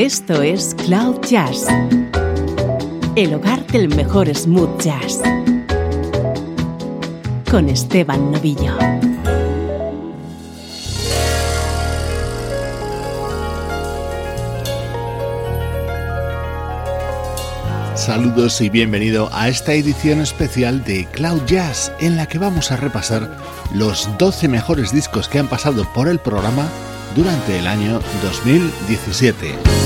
Esto es Cloud Jazz, el hogar del mejor smooth jazz, con Esteban Novillo. Saludos y bienvenido a esta edición especial de Cloud Jazz en la que vamos a repasar los 12 mejores discos que han pasado por el programa durante el año 2017.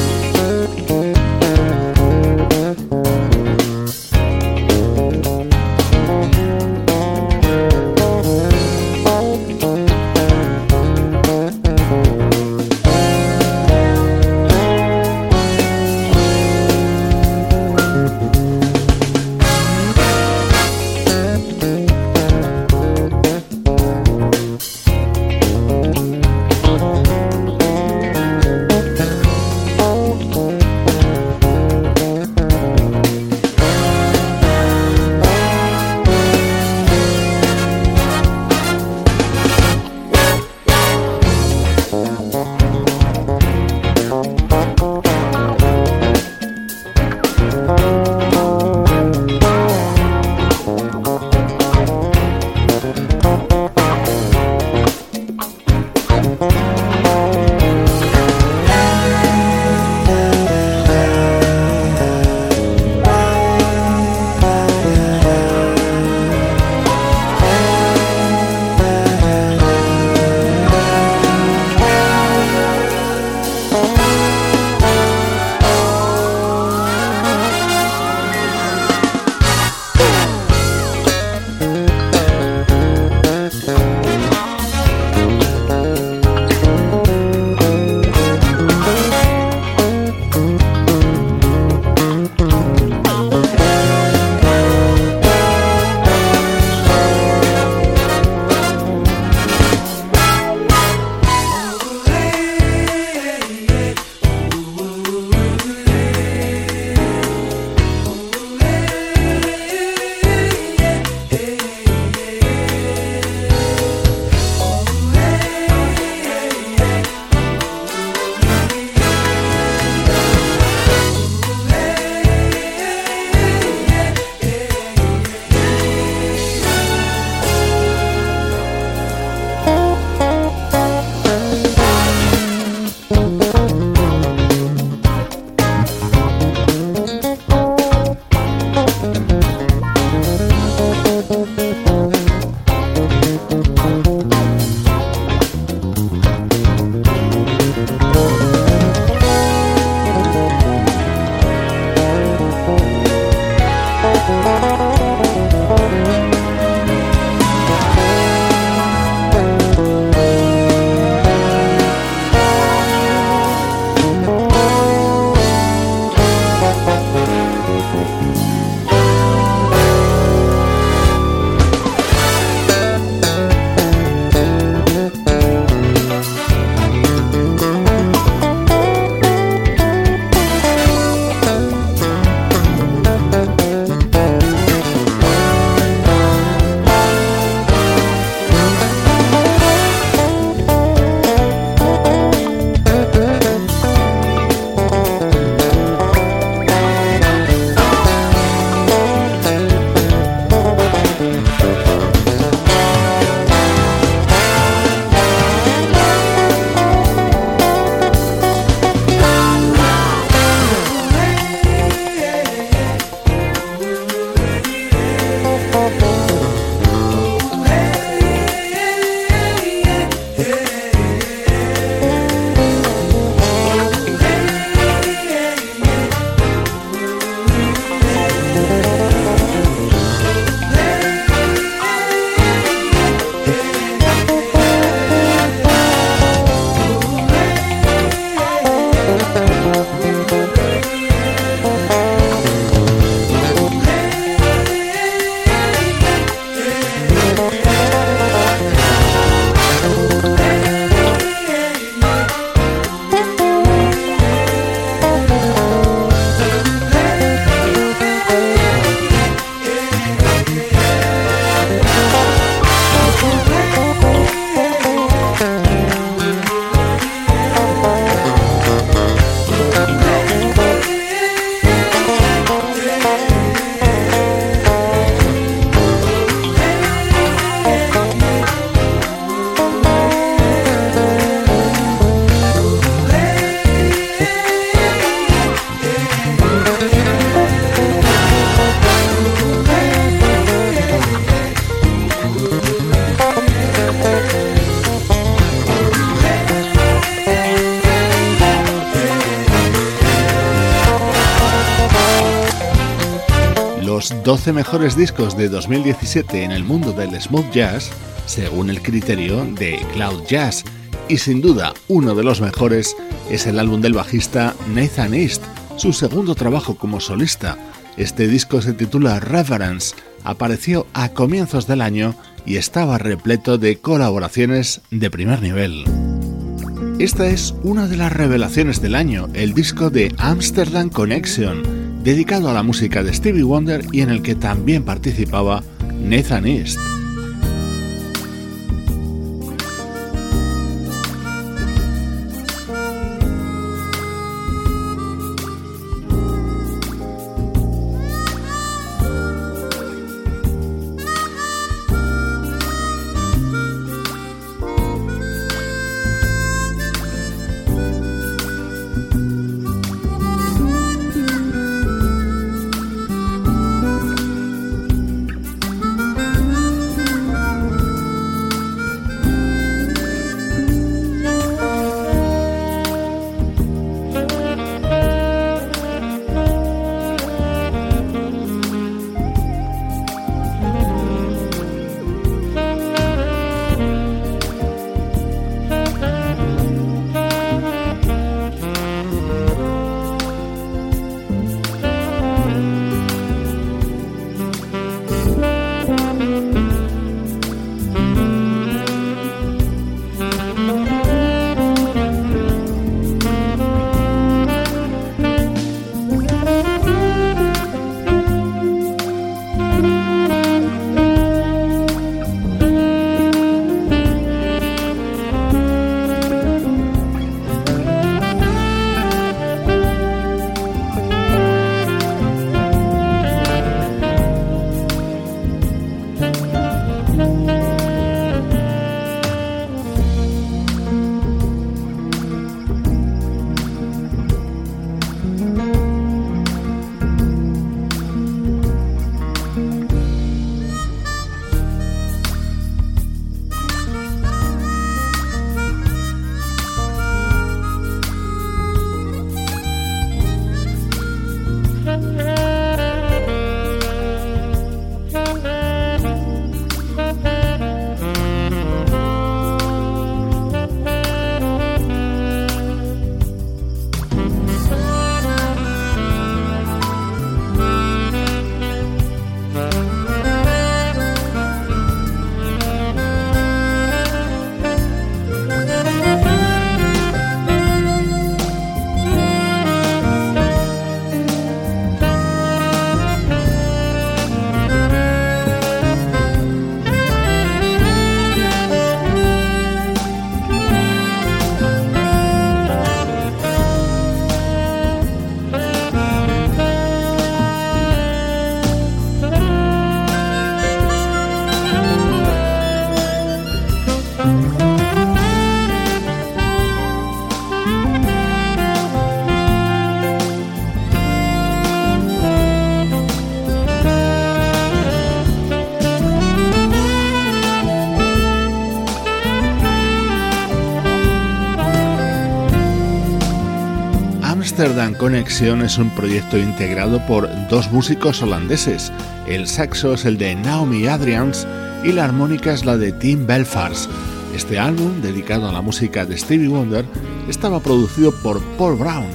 12 mejores discos de 2017 en el mundo del smooth jazz, según el criterio de Cloud Jazz, y sin duda uno de los mejores es el álbum del bajista Nathan East, su segundo trabajo como solista. Este disco se titula Reverence, apareció a comienzos del año y estaba repleto de colaboraciones de primer nivel. Esta es una de las revelaciones del año, el disco de Amsterdam Connection, dedicado a la música de Stevie Wonder y en el que también participaba Nathan East. Amsterdam Connection es un proyecto integrado por dos músicos holandeses. El saxo es el de Naomi Adrians y la armónica es la de Tim Belfars. Este álbum, dedicado a la música de Stevie Wonder, estaba producido por Paul Brown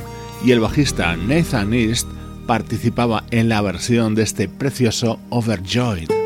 y el bajista Nathan East participaba en la versión de este precioso Overjoyed.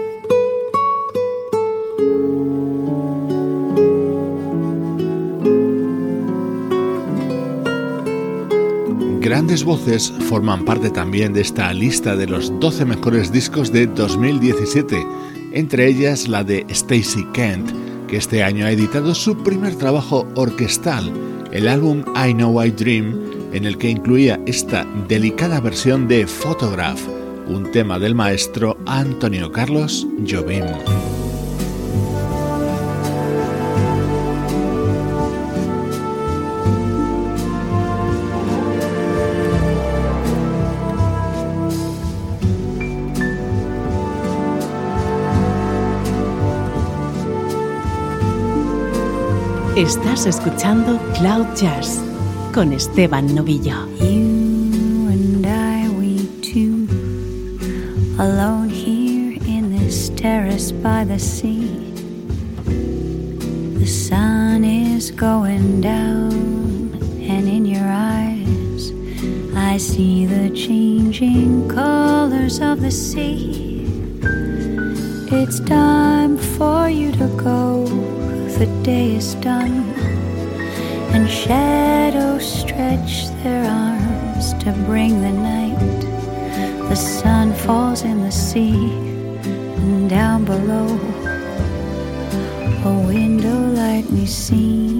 Grandes voces forman parte también de esta lista de los 12 mejores discos de 2017, entre ellas la de Stacey Kent, que este año ha editado su primer trabajo orquestal, el álbum I Know I Dream, en el que incluía esta delicada versión de Photograph, un tema del maestro Antonio Carlos Jobim. Estás escuchando Cloud Jazz con Esteban Novillo. You and I, we two, alone here in this terrace by the sea. The sun is going down, and in your eyes, I see the changing colors of the sea. It's time the day is done, and shadows stretch their arms to bring the night. The sun falls in the sea, and down below, a window light we see,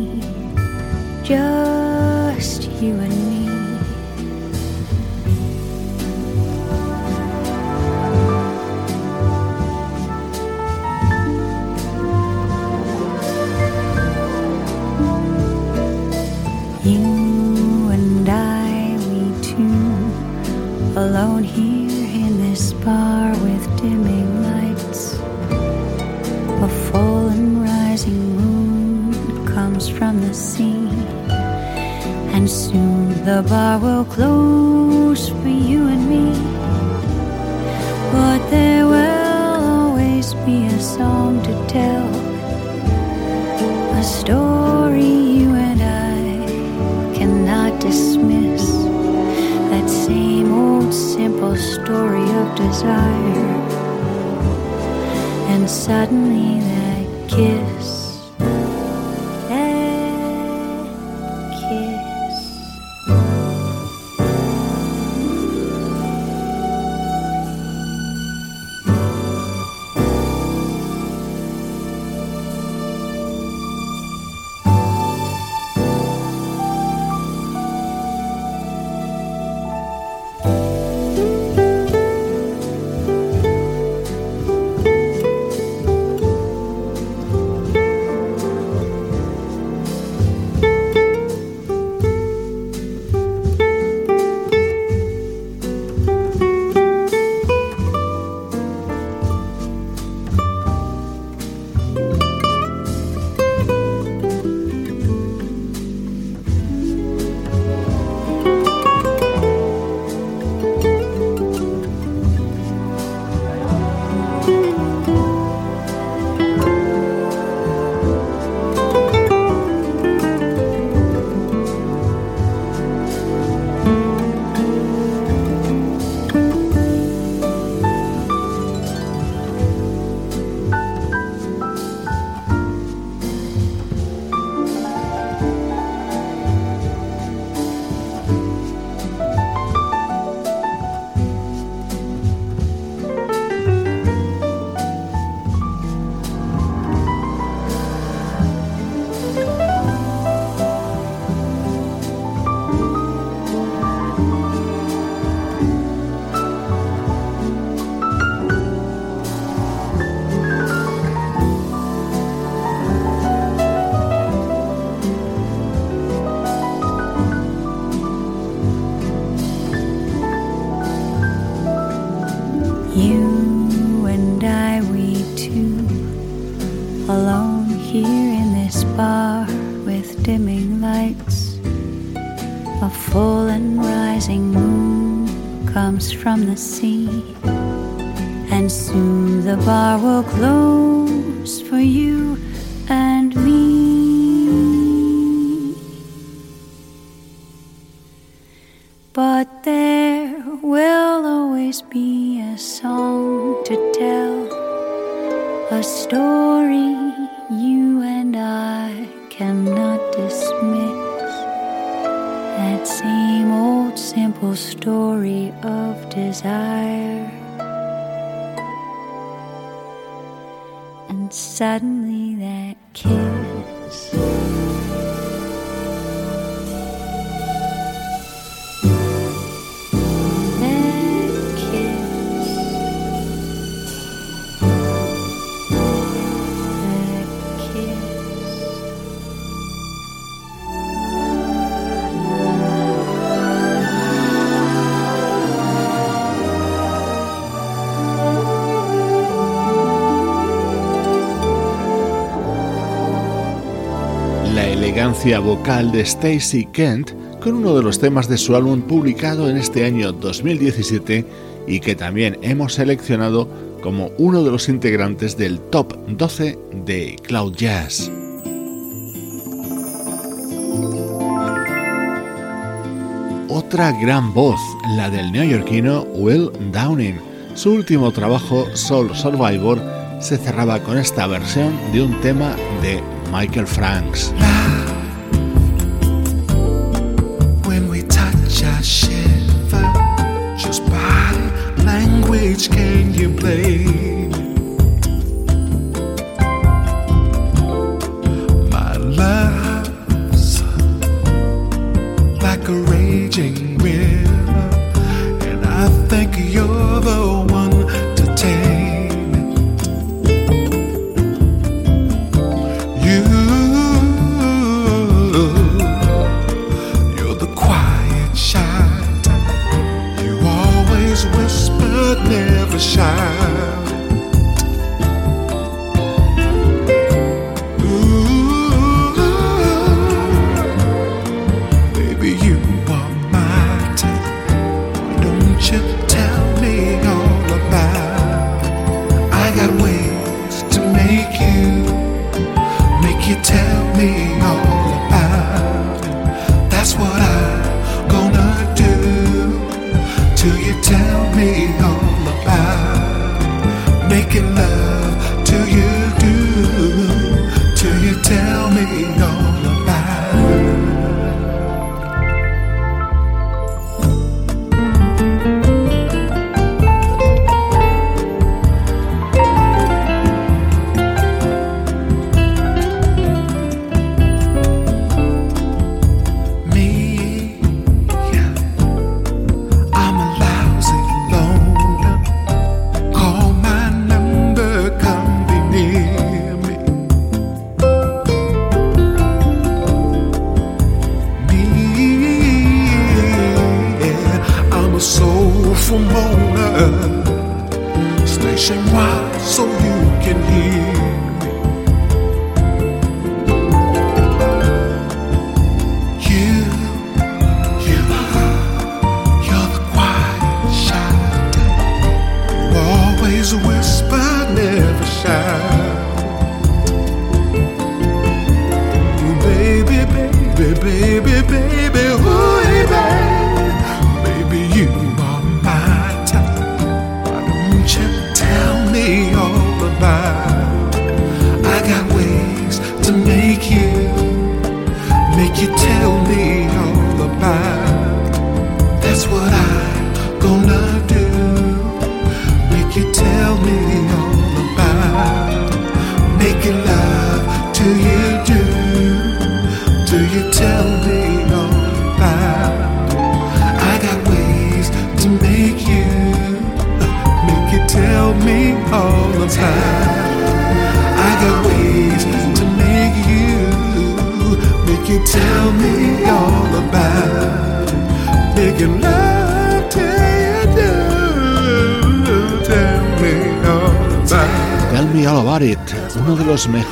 from the sea, and soon the bar will close for you and me. But there will always be a song to tell, a story you and I cannot dismiss. That same old simple story of desire. And suddenly that kiss, assim. Elegancia vocal de Stacy Kent con uno de los temas de su álbum publicado en este año 2017 y que también hemos seleccionado como uno de los integrantes del top 12 de Cloud Jazz. Otra gran voz, la del neoyorquino Will Downing. Su último trabajo, Soul Survivor, se cerraba con esta versión de un tema de Michael Franks. Can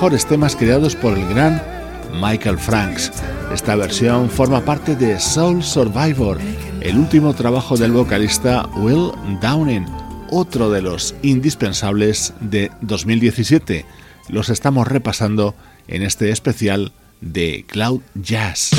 mejores temas creados por el gran Michael Franks. Esta versión forma parte de Soul Survivor, el último trabajo del vocalista Will Downing, otro de los indispensables de 2017. Los estamos repasando en este especial de Cloud Jazz.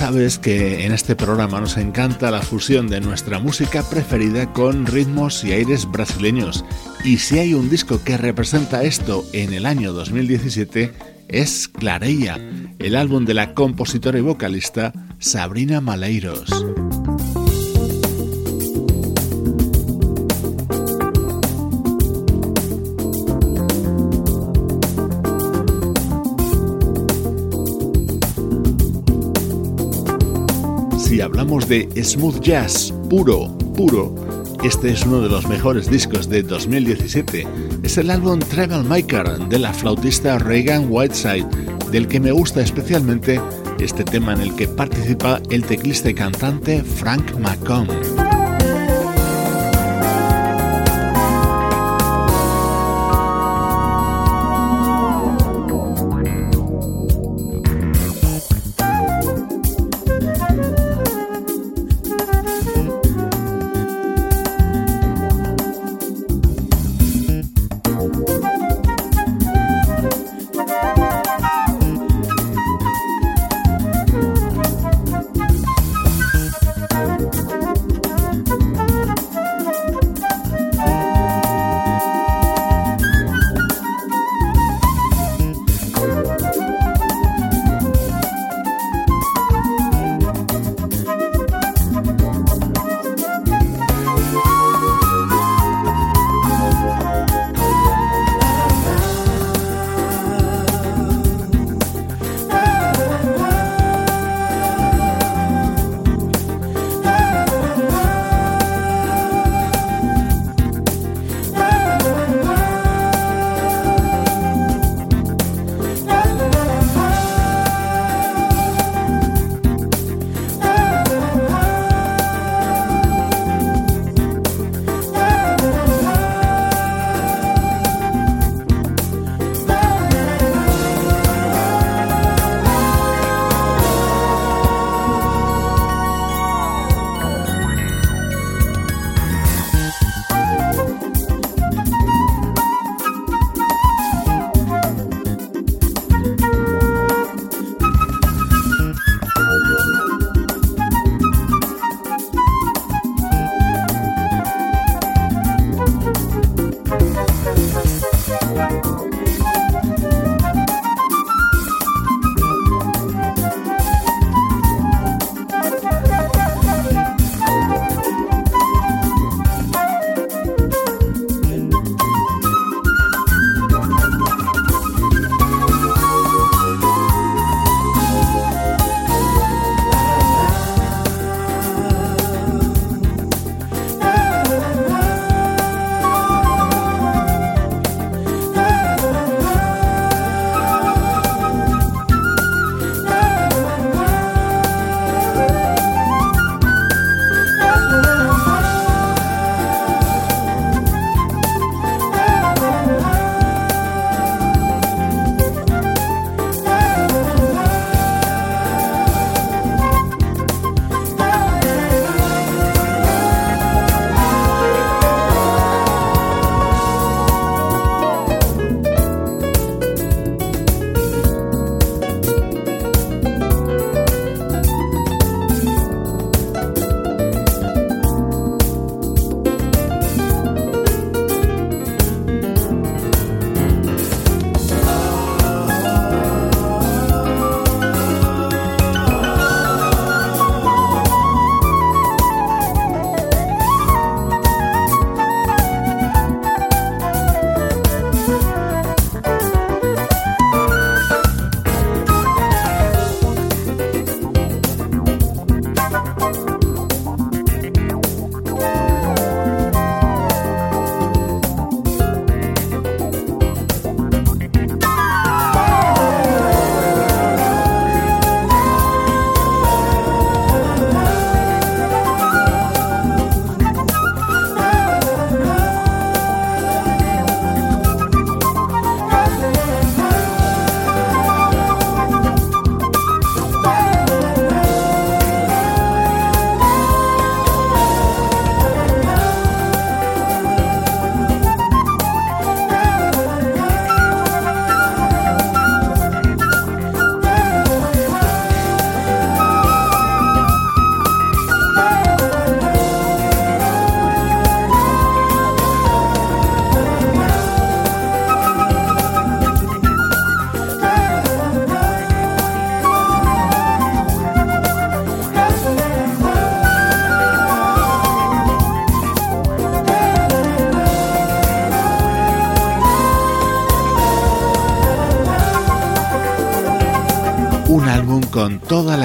Sabes que en este programa nos encanta la fusión de nuestra música preferida con ritmos y aires brasileños. Y si hay un disco que representa esto en el año 2017 es Clareia, el álbum de la compositora y vocalista Sabrina Maleiros. Hablamos de smooth jazz puro, puro, este es uno de los mejores discos de 2017. Es el álbum Travel Maker de la flautista Reagan Whiteside, del que me gusta especialmente este tema en el que participa el teclista y cantante Frank McComb.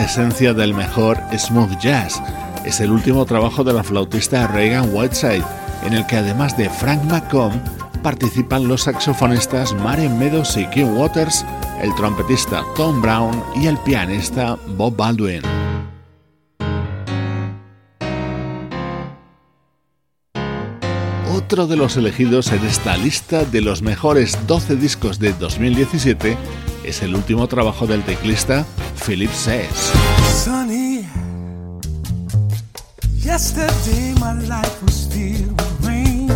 Esencia del mejor smooth jazz. Es el último trabajo de la flautista Reagan Whiteside, en el que además de Frank McComb participan los saxofonistas Maren Meadows y Kim Waters, el trompetista Tom Brown y el pianista Bob Baldwin. Otro de los elegidos en esta lista de los mejores 12 discos de 2017 es el último trabajo del teclista Philip Says. Sunny, yesterday my life was with rain.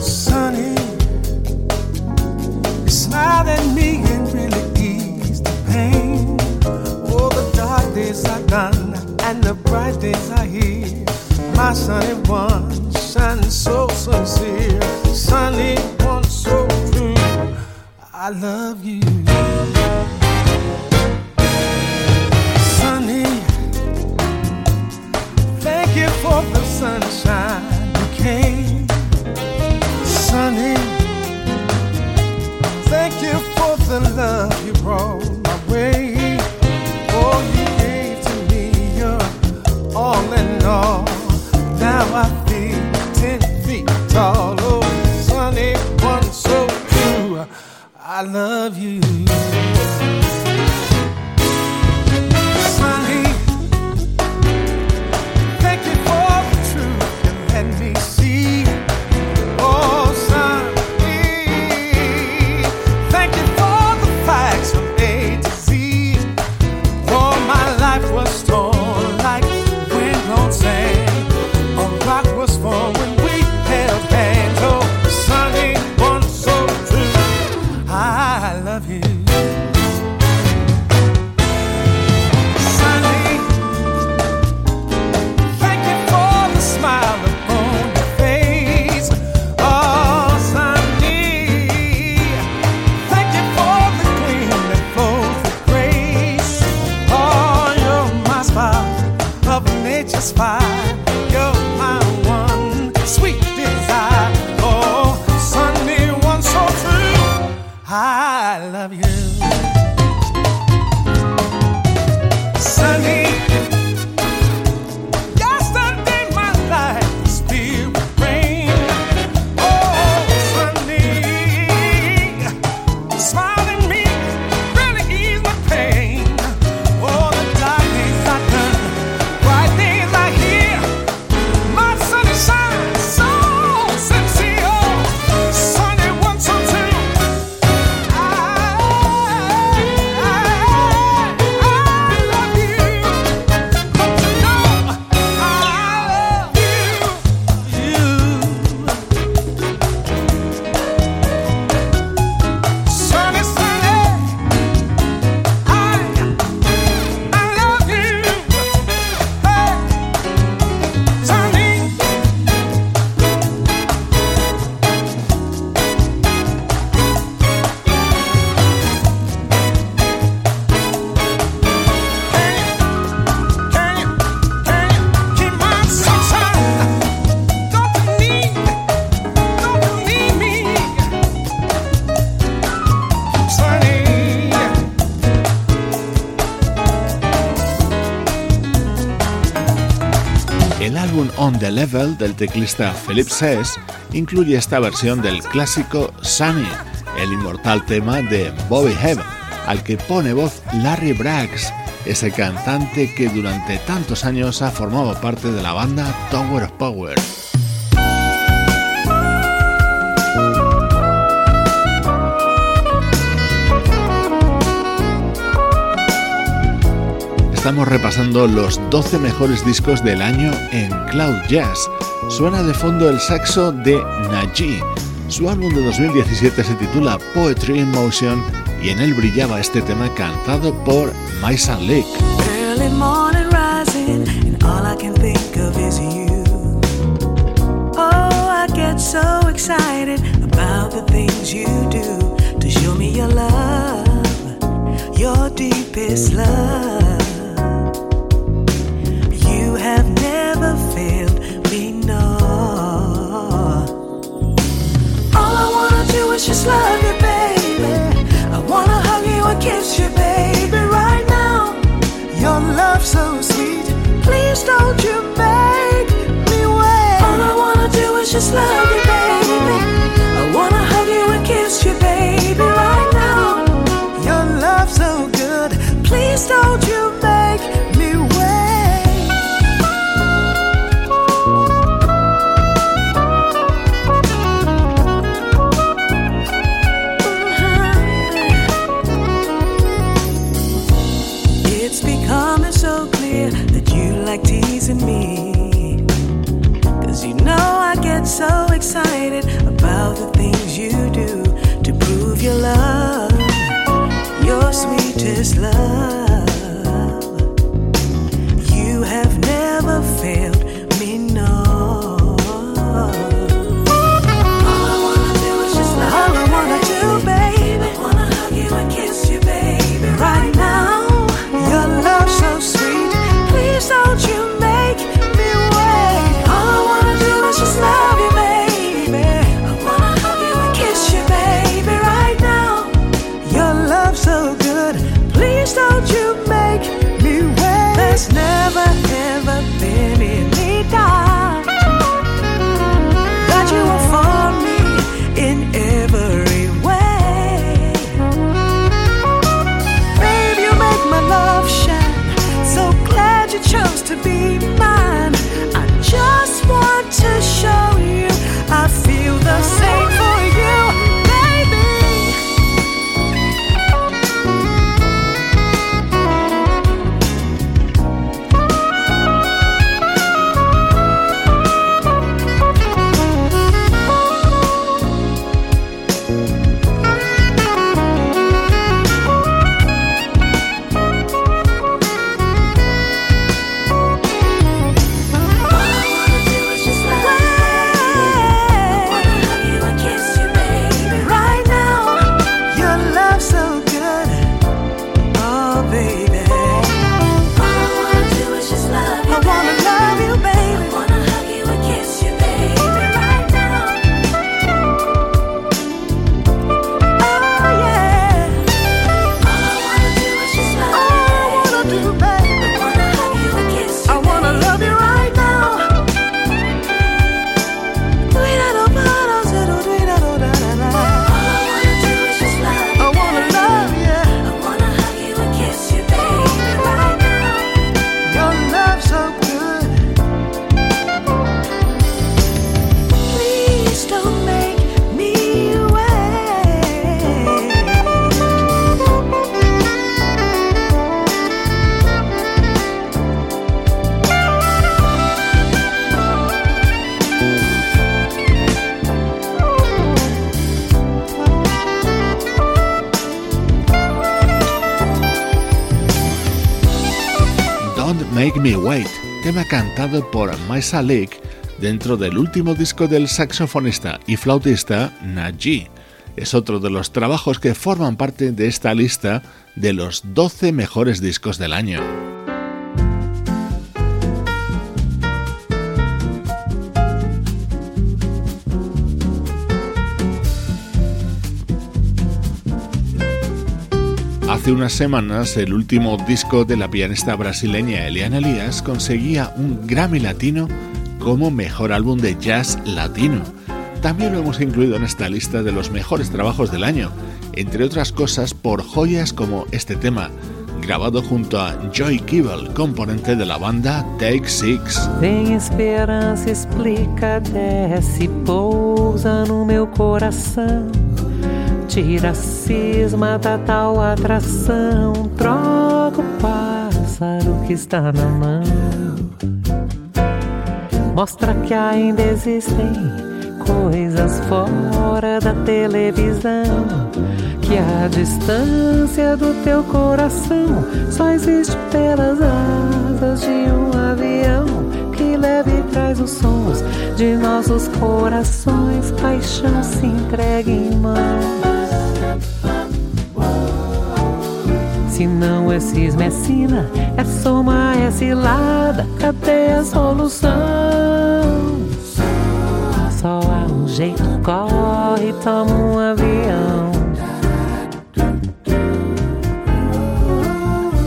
Sunny, you smiled at me and really eased the pain. All the dark days are gone and the bright days are here. My sunny one, shining so sincere. Sunny one, so. I love you. Sunny, thank you for the sunshine you came. Sunny, thank you for the love you brought my way. Oh, you gave to me your all in all. Now I I love you. The Level del teclista Philip Says incluye esta versión del clásico Sunny, el inmortal tema de Bobby Hebb, al que pone voz Larry Braggs, ese cantante que durante tantos años ha formado parte de la banda Tower of Power. Estamos repasando los 12 mejores discos del año en Cloud Jazz. Suena de fondo el saxo de Naji. Su álbum de 2017 se titula Poetry in Motion y en él brillaba este tema cantado por Maisa Lake. It's just love you, baby. I wanna hug you and kiss you, baby, right now. Your love so sweet. Please don't you make me wait. All I wanna do is just love you, baby. I wanna hug you and kiss you, baby, right now. Your love so good. Please don't this love. Lake dentro del último disco del saxofonista y flautista Naji. Es otro de los trabajos que forman parte de esta lista de los 12 mejores discos del año. Unas semanas el último disco de la pianista brasileña Eliana Elias conseguía un Grammy Latino como mejor álbum de jazz latino. También lo hemos incluido en esta lista de los mejores trabajos del año, entre otras cosas por joyas como este tema, grabado junto a Joy Kibble, componente de la banda Take Six. esperança, explica, pousa no meu coração. Tira a cisma da tal atração, troca o pássaro que está na mão. Mostra que ainda existem coisas fora da televisão. Que a distância do teu coração só existe pelas asas de um avião que leva e traz os sons de nossos corações. Paixão se entrega em mãos. Se não é cisma, é sina, é soma, é cilada, cadê a solução? Só há um jeito, corre, toma um avião.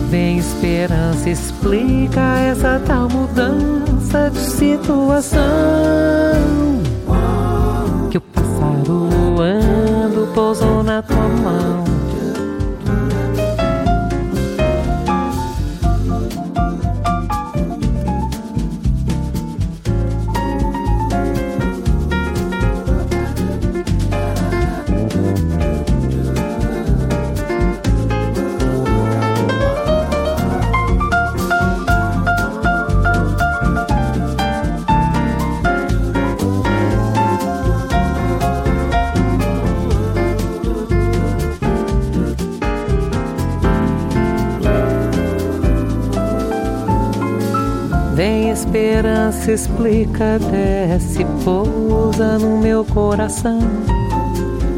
Vem esperança explica essa tal mudança de situação. goes on a come on. Se explica, desce, pousa no meu coração.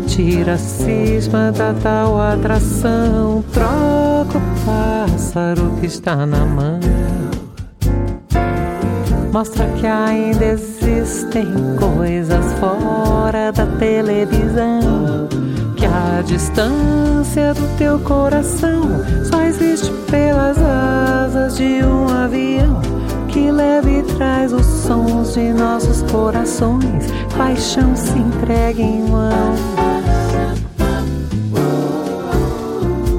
Tira a cisma da tal atração, troca o pássaro que está na mão. Mostra que ainda existem coisas fora da televisão. Que a distância do teu coração só existe pelas asas de um avião que leva e traz os sons de nossos corações. Paixão se entrega em mão.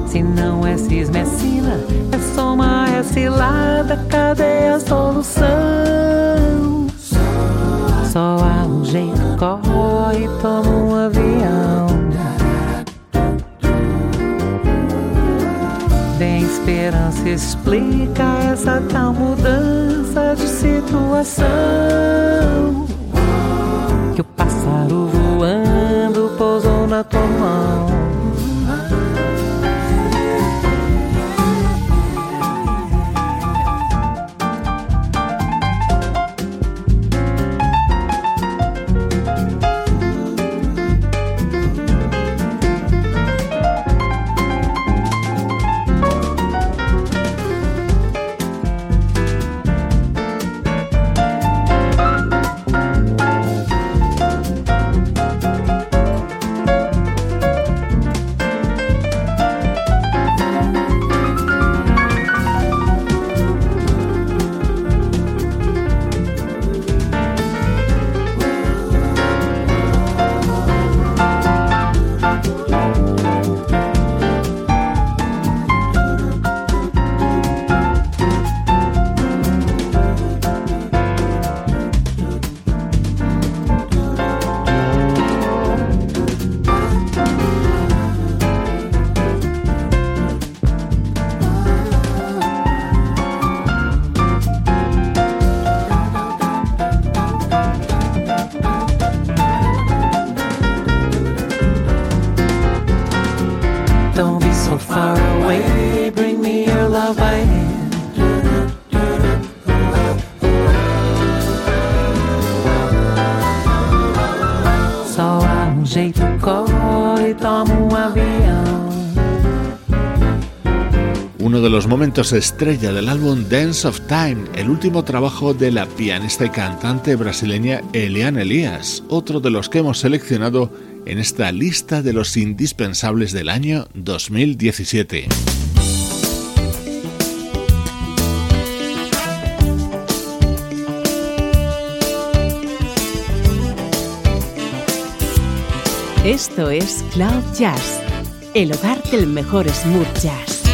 Se não é cisma, é sina, é soma, é cilada, cadê a solução? Só há um jeito, corre, toma um avião. Esperança, explica essa tal mudança de situação. Que o pássaro voando pousou na tua mão. Momentos estrella del álbum Dance of Time, el último trabajo de la pianista y cantante brasileña Eliane Elias, otro de los que hemos seleccionado en esta lista de los indispensables del año 2017. Esto es Cloud Jazz, el hogar del mejor smooth jazz.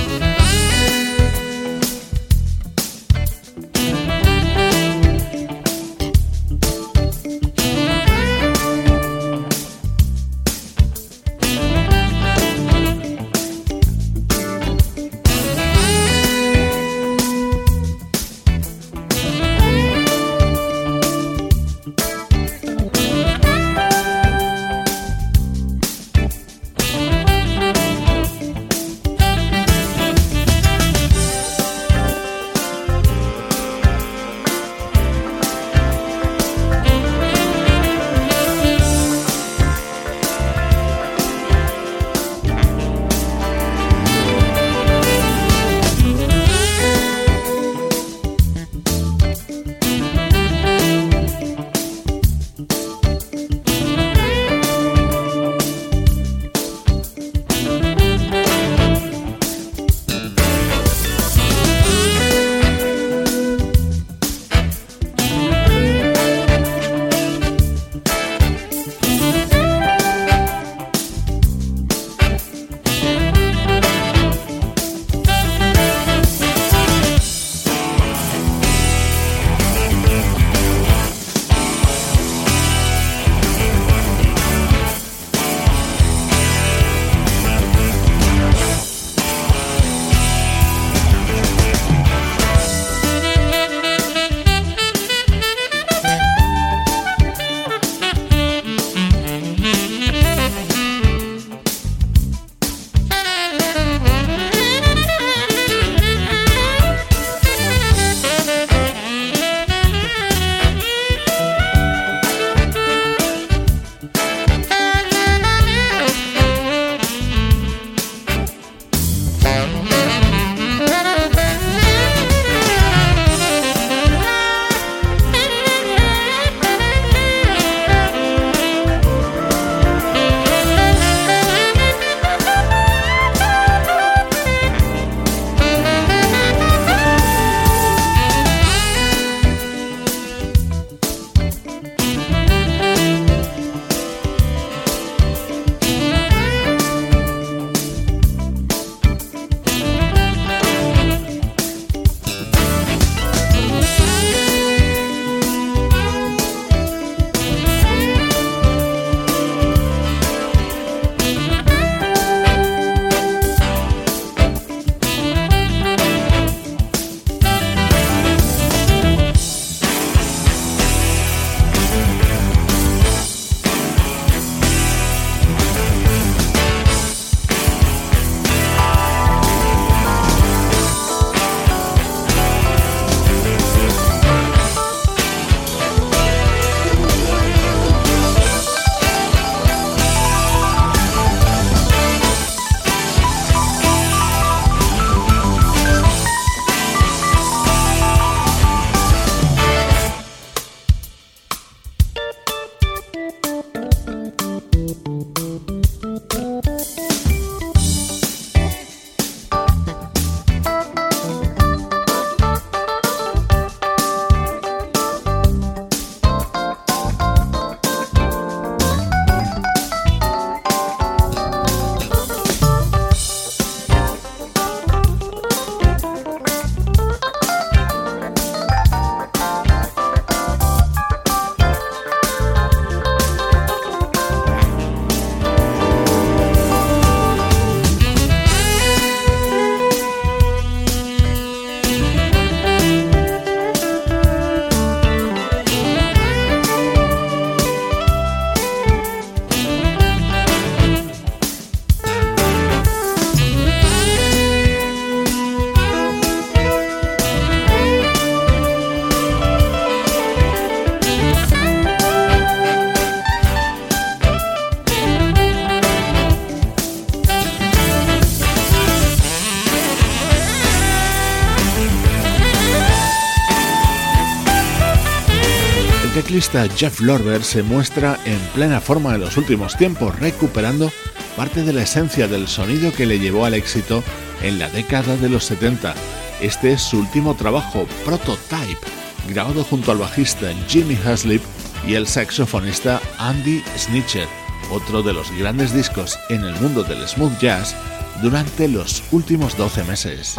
Jeff Lorber se muestra en plena forma en los últimos tiempos, recuperando parte de la esencia del sonido que le llevó al éxito en la década de los 70. Este es su último trabajo, Prototype, grabado junto al bajista Jimmy Haslip y el saxofonista Andy Snitcher, otro de los grandes discos en el mundo del smooth jazz durante los últimos 12 meses.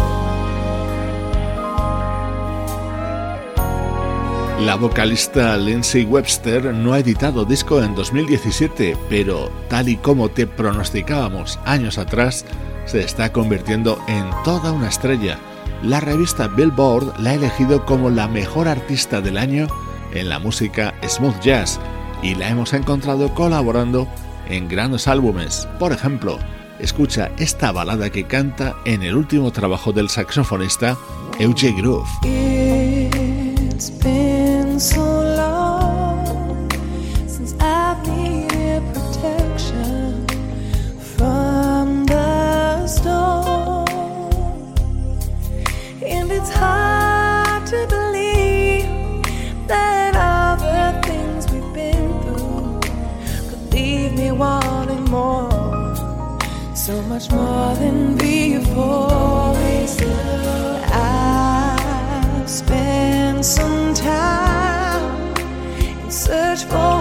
La vocalista Lindsay Webster no ha editado disco en 2017, pero tal y como te pronosticábamos años atrás, se está convirtiendo en toda una estrella. La revista Billboard la ha elegido como la mejor artista del año en la música smooth jazz y la hemos encontrado colaborando en grandes álbumes. Por ejemplo, escucha esta balada que canta en el último trabajo del saxofonista Euge Groove. So long since I've needed protection from the storm, and it's hard to believe that all the things we've been through could leave me wanting more, so much more than before. I've spent some time search for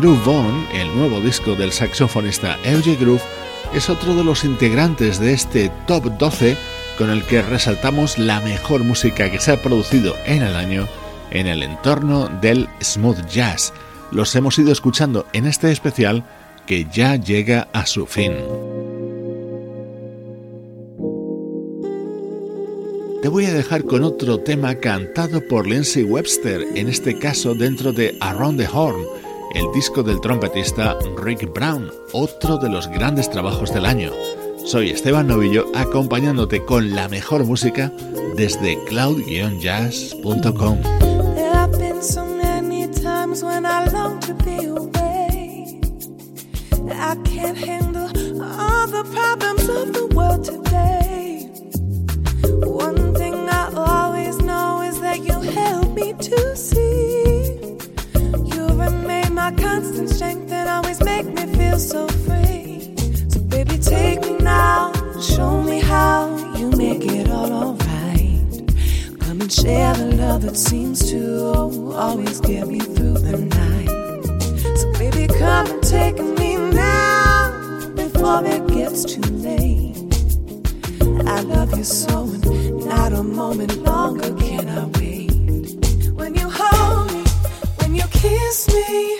Groove On, el nuevo disco del saxofonista Euge Groove, es otro de los integrantes de este top 12 con el que resaltamos la mejor música que se ha producido en el año en el entorno del smooth jazz. Los hemos ido escuchando en este especial que ya llega a su fin. Te voy a dejar con otro tema cantado por Lindsay Webster, en este caso dentro de Around the Horn, el disco del trompetista Rick Brown, otro de los grandes trabajos del año. Soy Esteban Novillo acompañándote con la mejor música desde cloud-jazz.com. One thing always know is that you help me to see. My constant strength and always make me feel so free. So, baby, take me now, show me how you make it all alright. Come and share the love that seems to always get me through the night. So, baby, come and take me now before it gets too late. I love you so, and not a moment longer can I wait. When you hold me, when you kiss me,